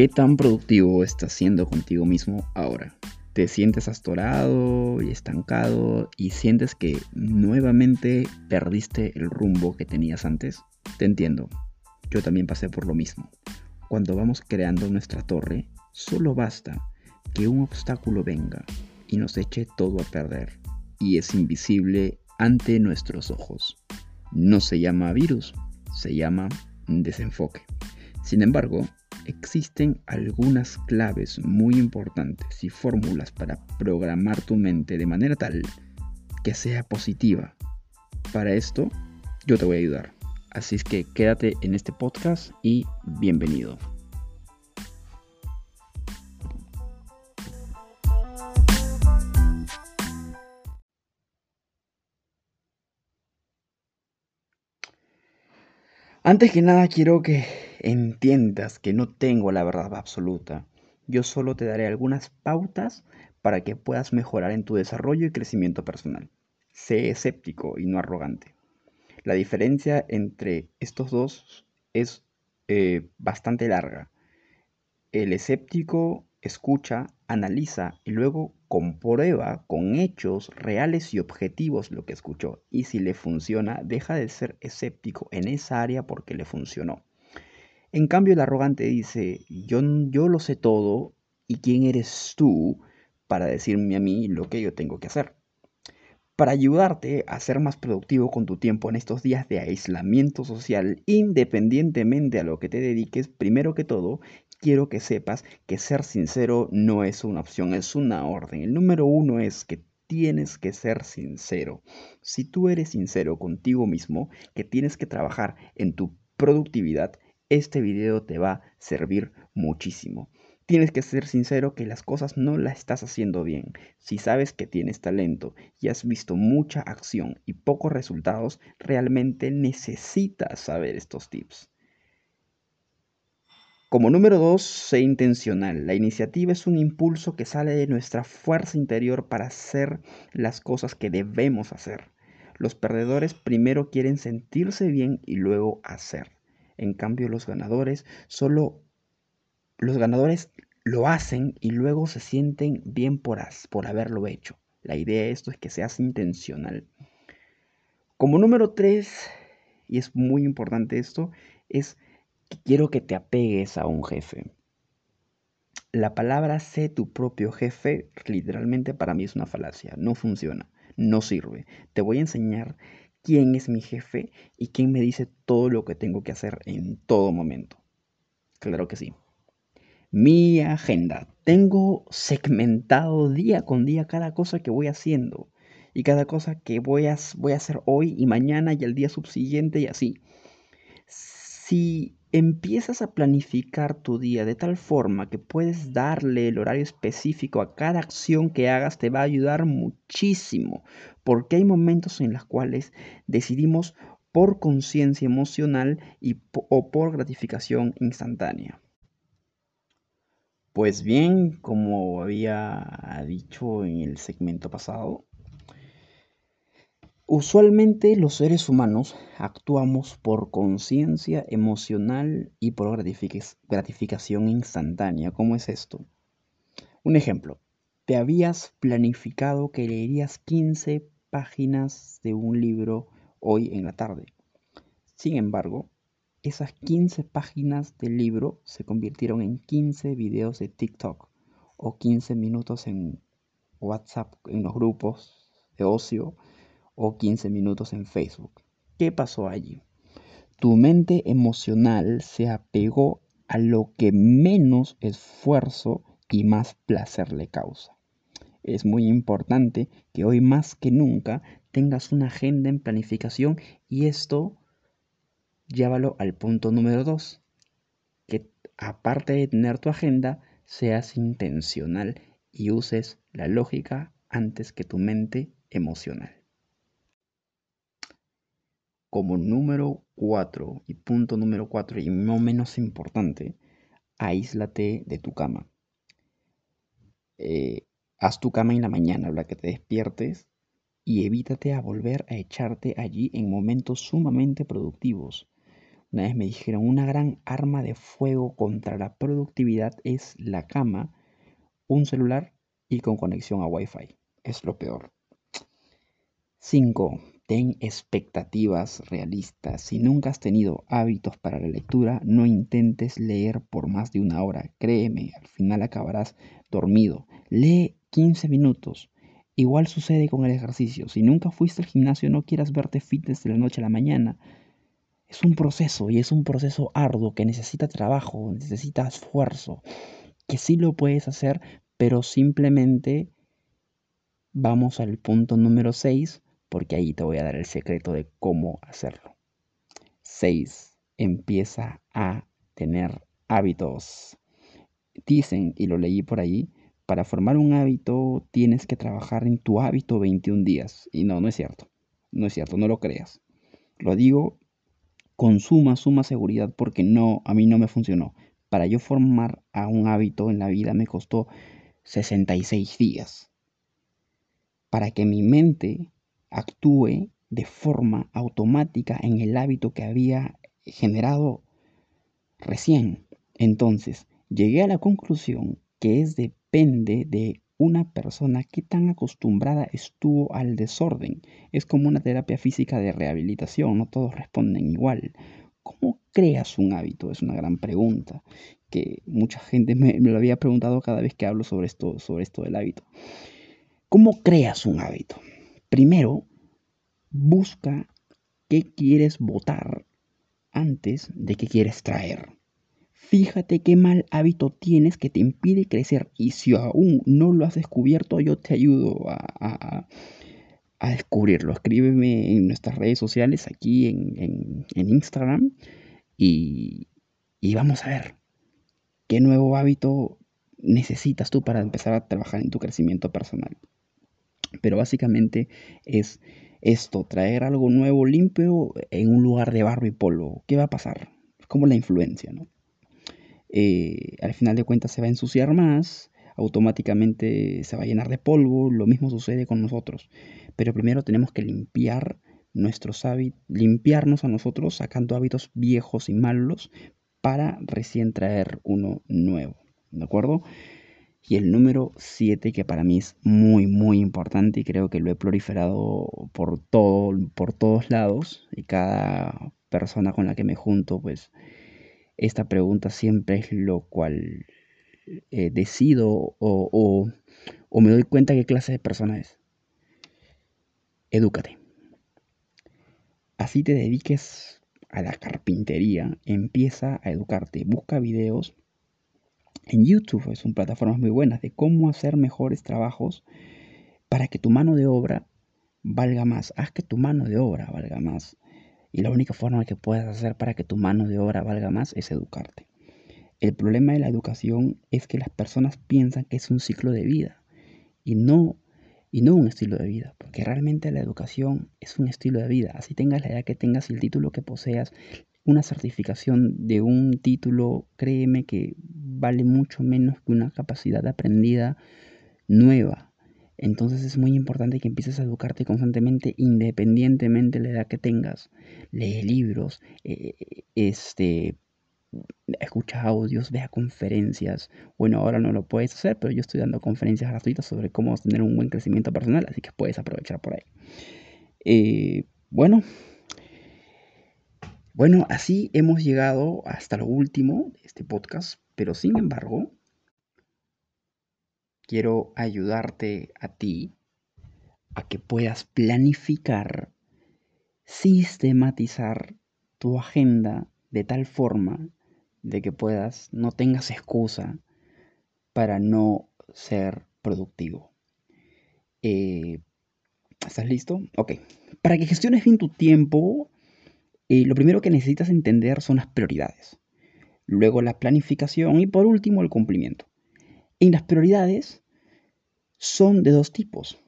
¿Qué tan productivo estás siendo contigo mismo ahora? ¿Te sientes astorado y estancado y sientes que nuevamente perdiste el rumbo que tenías antes? Te entiendo. Yo también pasé por lo mismo. Cuando vamos creando nuestra torre, solo basta que un obstáculo venga y nos eche todo a perder. Y es invisible ante nuestros ojos. No se llama virus, se llama desenfoque. Sin embargo, existen algunas claves muy importantes y fórmulas para programar tu mente de manera tal que sea positiva. Para esto, yo te voy a ayudar. Así es que quédate en este podcast y bienvenido. Antes que nada quiero que entiendas que no tengo la verdad absoluta. Yo solo te daré algunas pautas para que puedas mejorar en tu desarrollo y crecimiento personal. Sé escéptico y no arrogante. La diferencia entre estos dos es eh, bastante larga. El escéptico escucha, analiza y luego comprueba con hechos reales y objetivos lo que escuchó. Y si le funciona, deja de ser escéptico en esa área porque le funcionó. En cambio, el arrogante dice, yo, yo lo sé todo y quién eres tú para decirme a mí lo que yo tengo que hacer. Para ayudarte a ser más productivo con tu tiempo en estos días de aislamiento social, independientemente a lo que te dediques, primero que todo, quiero que sepas que ser sincero no es una opción, es una orden. El número uno es que tienes que ser sincero. Si tú eres sincero contigo mismo, que tienes que trabajar en tu productividad, este video te va a servir muchísimo. Tienes que ser sincero que las cosas no las estás haciendo bien. Si sabes que tienes talento y has visto mucha acción y pocos resultados, realmente necesitas saber estos tips. Como número dos, sé intencional. La iniciativa es un impulso que sale de nuestra fuerza interior para hacer las cosas que debemos hacer. Los perdedores primero quieren sentirse bien y luego hacer. En cambio, los ganadores solo los ganadores lo hacen y luego se sienten bien por, por haberlo hecho. La idea de esto es que seas intencional. Como número tres, y es muy importante esto, es que quiero que te apegues a un jefe. La palabra sé tu propio jefe literalmente para mí es una falacia, no funciona, no sirve. Te voy a enseñar quién es mi jefe y quién me dice todo lo que tengo que hacer en todo momento. Claro que sí. Mi agenda. Tengo segmentado día con día cada cosa que voy haciendo y cada cosa que voy a, voy a hacer hoy y mañana y el día subsiguiente y así. Si empiezas a planificar tu día de tal forma que puedes darle el horario específico a cada acción que hagas, te va a ayudar muchísimo, porque hay momentos en los cuales decidimos por conciencia emocional y, o por gratificación instantánea. Pues bien, como había dicho en el segmento pasado, Usualmente los seres humanos actuamos por conciencia emocional y por gratificación instantánea. ¿Cómo es esto? Un ejemplo, te habías planificado que leerías 15 páginas de un libro hoy en la tarde. Sin embargo, esas 15 páginas del libro se convirtieron en 15 videos de TikTok o 15 minutos en WhatsApp, en los grupos de ocio o 15 minutos en Facebook. ¿Qué pasó allí? Tu mente emocional se apegó a lo que menos esfuerzo y más placer le causa. Es muy importante que hoy más que nunca tengas una agenda en planificación y esto llévalo al punto número 2, que aparte de tener tu agenda, seas intencional y uses la lógica antes que tu mente emocional. Como número 4 y punto número 4 y no menos importante, aíslate de tu cama. Eh, haz tu cama en la mañana, a que te despiertes, y evítate a volver a echarte allí en momentos sumamente productivos. Una vez me dijeron, una gran arma de fuego contra la productividad es la cama, un celular y con conexión a Wi-Fi. Es lo peor. 5. Ten expectativas realistas. Si nunca has tenido hábitos para la lectura, no intentes leer por más de una hora. Créeme, al final acabarás dormido. Lee 15 minutos. Igual sucede con el ejercicio. Si nunca fuiste al gimnasio, no quieras verte fitness de la noche a la mañana. Es un proceso y es un proceso arduo que necesita trabajo, necesita esfuerzo, que sí lo puedes hacer, pero simplemente vamos al punto número 6 porque ahí te voy a dar el secreto de cómo hacerlo. 6. Empieza a tener hábitos. Dicen, y lo leí por ahí, para formar un hábito tienes que trabajar en tu hábito 21 días. Y no, no es cierto. No es cierto, no lo creas. Lo digo con suma, suma seguridad porque no, a mí no me funcionó. Para yo formar a un hábito en la vida me costó 66 días. Para que mi mente actúe de forma automática en el hábito que había generado recién. Entonces, llegué a la conclusión que es depende de una persona que tan acostumbrada estuvo al desorden. Es como una terapia física de rehabilitación, no todos responden igual. ¿Cómo creas un hábito? Es una gran pregunta que mucha gente me, lo había preguntado cada vez que hablo sobre esto, sobre esto del hábito. ¿Cómo creas un hábito? Primero, busca qué quieres votar antes de qué quieres traer. Fíjate qué mal hábito tienes que te impide crecer y si aún no lo has descubierto, yo te ayudo a, descubrirlo. Escríbeme en nuestras redes sociales, aquí en, Instagram y, y vamos a ver qué nuevo hábito necesitas tú para empezar a trabajar en tu crecimiento personal. Pero básicamente es esto, traer algo nuevo, limpio, en un lugar de barro y polvo. ¿Qué va a pasar? Es como la influencia, ¿no? Eh, al final de cuentas se va a ensuciar más, automáticamente se va a llenar de polvo, lo mismo sucede con nosotros. Pero primero tenemos que limpiar nuestros hábitos, limpiarnos a nosotros sacando hábitos viejos y malos para recién traer uno nuevo. ¿De acuerdo? Y el número 7, que para mí es muy, muy importante y creo que lo he proliferado por, todo, por todos lados y cada persona con la que me junto, pues esta pregunta siempre es lo cual eh, decido o, o me doy cuenta qué clase de persona es. Edúcate. Así te dediques a la carpintería, empieza a educarte. Busca videos en YouTube son plataformas muy buenas de cómo hacer mejores trabajos para que tu mano de obra valga más. Haz que tu mano de obra valga más. Y la única forma que puedes hacer para que tu mano de obra valga más es educarte. El problema de la educación es que las personas piensan que es un ciclo de vida y no y no un estilo de vida, porque realmente la educación es un estilo de vida. Así tengas la edad que tengas el título que poseas, una certificación de un título, créeme que vale mucho menos que una capacidad aprendida nueva. Entonces es muy importante que empieces a educarte constantemente independientemente de la edad que tengas. Lee libros, eh, este, escucha audios, vea conferencias. Bueno, ahora no lo puedes hacer, pero yo estoy dando conferencias gratuitas sobre cómo tener un buen crecimiento personal, así que puedes aprovechar por ahí. Eh, bueno, bueno, así hemos llegado hasta lo último de este podcast, pero sin embargo, quiero ayudarte a ti a que puedas planificar, sistematizar tu agenda de tal forma de que puedas, no tengas excusa para no ser productivo. Eh, ¿Estás listo? Ok. Para que gestiones bien tu tiempo, y lo primero que necesitas entender son las prioridades, luego la planificación y por último el cumplimiento. En las prioridades son de dos tipos,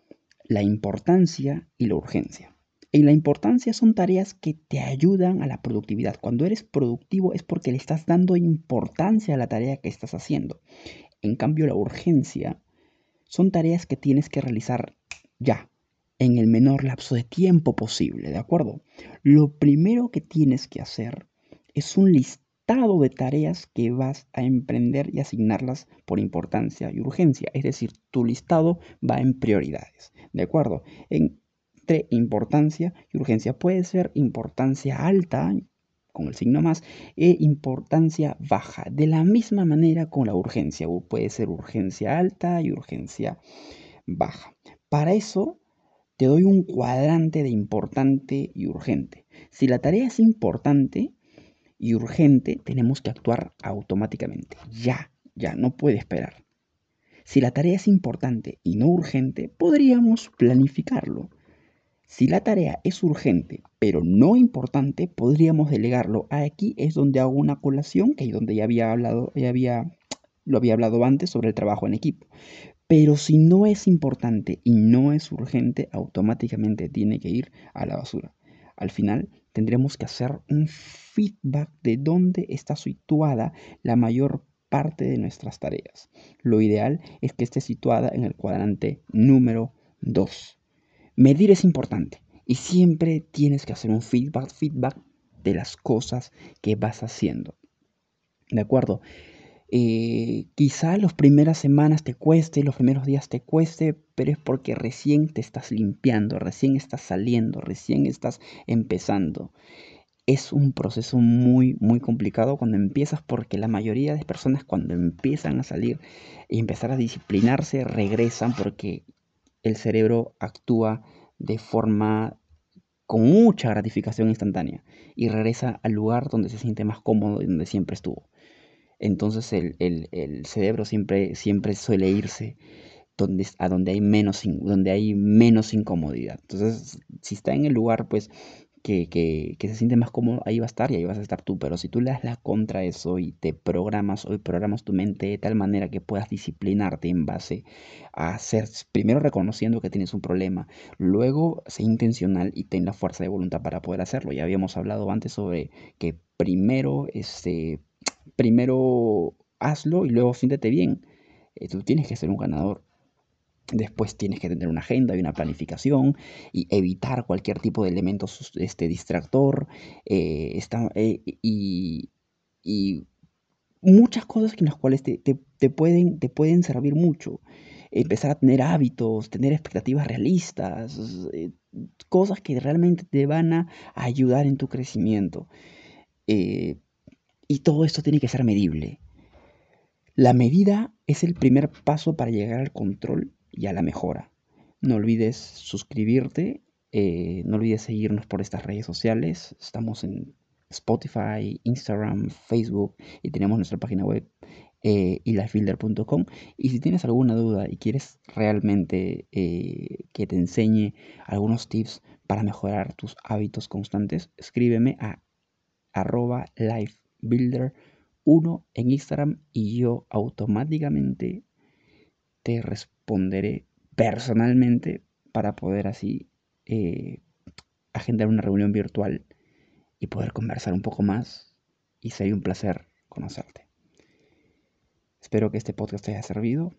la importancia y la urgencia. En la importancia son tareas que te ayudan a la productividad. Cuando eres productivo es porque le estás dando importancia a la tarea que estás haciendo. En cambio, la urgencia son tareas que tienes que realizar ya, en el menor lapso de tiempo posible, ¿de acuerdo? Lo primero que tienes que hacer es un listado de tareas que vas a emprender y asignarlas por importancia y urgencia. Es decir, tu listado va en prioridades. ¿De acuerdo? Entre importancia y urgencia puede ser importancia alta, con el signo más, e importancia baja. De la misma manera con la urgencia. Puede ser urgencia alta y urgencia baja. Para eso te doy un cuadrante de importante y urgente. Si la tarea es importante y urgente, tenemos que actuar automáticamente. Ya, ya, no puede esperar. Si la tarea es importante y no urgente, podríamos planificarlo. Si la tarea es urgente pero no importante, podríamos delegarlo. Aquí es donde hago una colación, que es donde ya había hablado, ya lo había hablado antes sobre el trabajo en equipo. Pero si no es importante y no es urgente, automáticamente tiene que ir a la basura. Al final tendremos que hacer un feedback de dónde está situada la mayor parte de nuestras tareas. Lo ideal es que esté situada en el cuadrante número 2. Medir es importante y siempre tienes que hacer un feedback, feedback de las cosas que vas haciendo. ¿De acuerdo? Eh, quizá las primeras semanas te cueste, los primeros días te cueste, pero es porque recién te estás limpiando, recién estás saliendo, recién estás empezando. Es un proceso muy, muy complicado cuando empiezas porque la mayoría de personas cuando empiezan a salir y empezar a disciplinarse regresan porque el cerebro actúa de forma con mucha gratificación instantánea y regresa al lugar donde se siente más cómodo y donde siempre estuvo. Entonces el, cerebro siempre, siempre suele irse donde, a donde hay, menos, donde hay menos incomodidad. Entonces, si está en el lugar, pues que, se siente más cómodo, ahí va a estar y ahí vas a estar tú. Pero si tú le das la contra a eso y te programas o programas tu mente de tal manera que puedas disciplinarte en base a ser, primero reconociendo que tienes un problema, luego sé intencional y ten la fuerza de voluntad para poder hacerlo. Ya habíamos hablado antes sobre que primero, este, primero hazlo y luego siéntete bien. Eh, tú tienes que ser un ganador. Después tienes que tener una agenda y una planificación y evitar cualquier tipo de elemento este, distractor eh, eh, y, muchas cosas en las cuales te, pueden, te pueden servir mucho. Empezar a tener hábitos, tener expectativas realistas, cosas que realmente te van a ayudar en tu crecimiento. Y todo esto tiene que ser medible. La medida es el primer paso para llegar al control y a la mejora. No olvides suscribirte, eh, no olvides seguirnos por estas redes sociales. Estamos en Spotify, Instagram, Facebook y tenemos nuestra página web eh, Y si tienes alguna duda y quieres realmente eh, que te enseñe algunos tips para mejorar tus hábitos constantes, escríbeme a arroba lifebuilder1 en Instagram y yo automáticamente te responderé personalmente para poder así eh, agendar una reunión virtual y poder conversar un poco más y sería un placer conocerte. Espero que este podcast te haya servido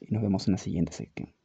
y nos vemos en la siguiente sección.